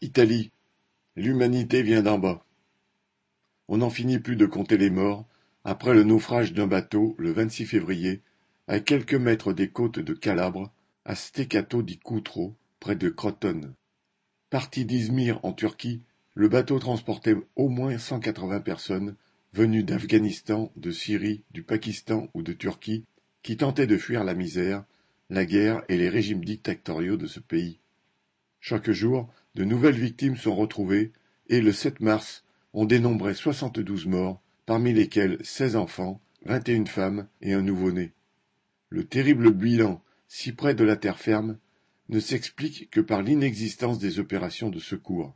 Italie, l'humanité vient d'en bas. On n'en finit plus de compter les morts après le naufrage d'un bateau le 26 février à quelques mètres des côtes de Calabre, à Steccato di Cutro, près de Crotone. Parti d'Izmir en Turquie, le bateau transportait au moins 180 personnes venues d'Afghanistan, de Syrie, du Pakistan ou de Turquie qui tentaient de fuir la misère, la guerre et les régimes dictatoriaux de ce pays. Chaque jour, de nouvelles victimes sont retrouvées et le 7 mars, on dénombrait 72 morts, parmi lesquels 16 enfants, 21 femmes et un nouveau-né. Le terrible bilan, si près de la terre ferme, ne s'explique que par l'inexistence des opérations de secours.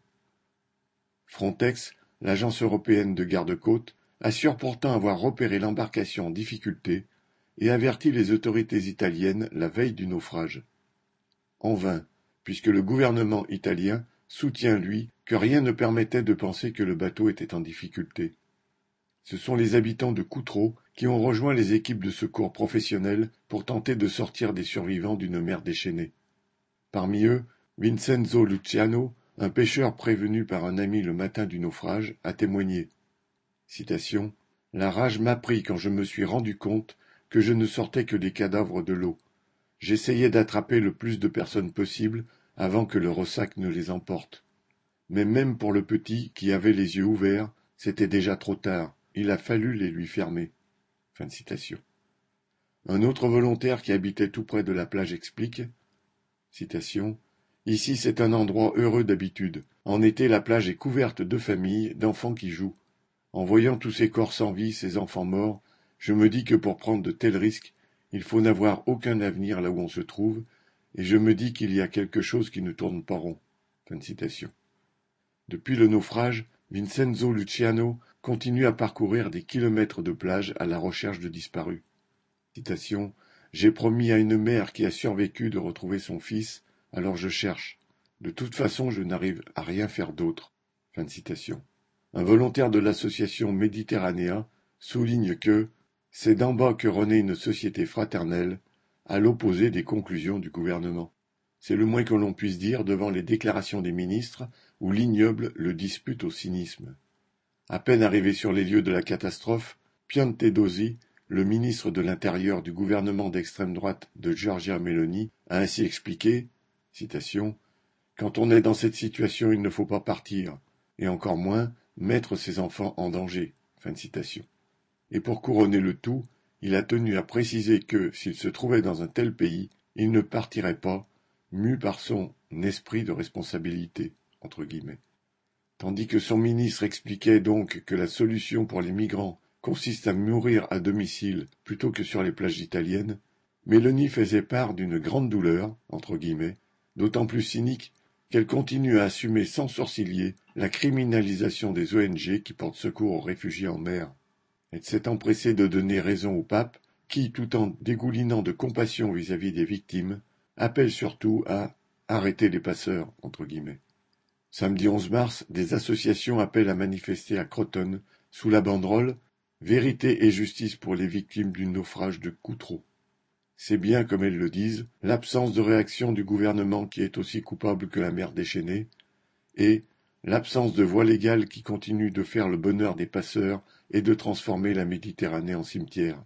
Frontex, l'agence européenne de garde-côtes, assure pourtant avoir repéré l'embarcation en difficulté et avertit les autorités italiennes la veille du naufrage. En vain, puisque le gouvernement italien soutient lui que rien ne permettait de penser que le bateau était en difficulté. Ce sont les habitants de Coutreau qui ont rejoint les équipes de secours professionnelles pour tenter de sortir des survivants d'une mer déchaînée. Parmi eux, Vincenzo Luciano, un pêcheur prévenu par un ami le matin du naufrage, a témoigné. Citation. La rage m'a pris quand je me suis rendu compte que je ne sortais que des cadavres de l'eau. J'essayais d'attraper le plus de personnes possible avant que le ressac ne les emporte. Mais même pour le petit, qui avait les yeux ouverts, c'était déjà trop tard. Il a fallu les lui fermer. Un autre volontaire qui habitait tout près de la plage explique Ici c'est un endroit heureux d'habitude. En été la plage est couverte de familles, d'enfants qui jouent. En voyant tous ces corps sans vie, ces enfants morts, je me dis que pour prendre de tels risques, il faut n'avoir aucun avenir là où on se trouve, et je me dis qu'il y a quelque chose qui ne tourne pas rond. Depuis le naufrage, Vincenzo Luciano continue à parcourir des kilomètres de plage à la recherche de disparus. J'ai promis à une mère qui a survécu de retrouver son fils, alors je cherche. De toute façon, je n'arrive à rien faire d'autre. Un volontaire de l'association Méditerranéa souligne que c'est d'en bas que renaît une société fraternelle, à l'opposé des conclusions du gouvernement. C'est le moins que l'on puisse dire devant les déclarations des ministres, où l'ignoble le dispute au cynisme. À peine arrivé sur les lieux de la catastrophe, Piantedosi, le ministre de l'Intérieur du gouvernement d'extrême droite de Giorgia Meloni, a ainsi expliqué citation, Quand on est dans cette situation, il ne faut pas partir, et encore moins mettre ses enfants en danger. Fin citation et pour couronner le tout, il a tenu à préciser que, s'il se trouvait dans un tel pays, il ne partirait pas, mu par son esprit de responsabilité. Tandis que son ministre expliquait donc que la solution pour les migrants consiste à mourir à domicile plutôt que sur les plages italiennes, Mélanie faisait part d'une grande douleur, d'autant plus cynique qu'elle continue à assumer sans sourciller la criminalisation des ONG qui portent secours aux réfugiés en mer. Elle s'est empressée de donner raison au pape, qui, tout en dégoulinant de compassion vis-à-vis des victimes, appelle surtout à arrêter les passeurs. Samedi 11 mars, des associations appellent à manifester à Crotone sous la banderole Vérité et justice pour les victimes du naufrage de Coutreau. C'est bien, comme elles le disent, l'absence de réaction du gouvernement qui est aussi coupable que la mer déchaînée, et l'absence de voie légale qui continue de faire le bonheur des passeurs et de transformer la Méditerranée en cimetière.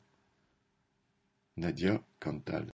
Nadia Cantal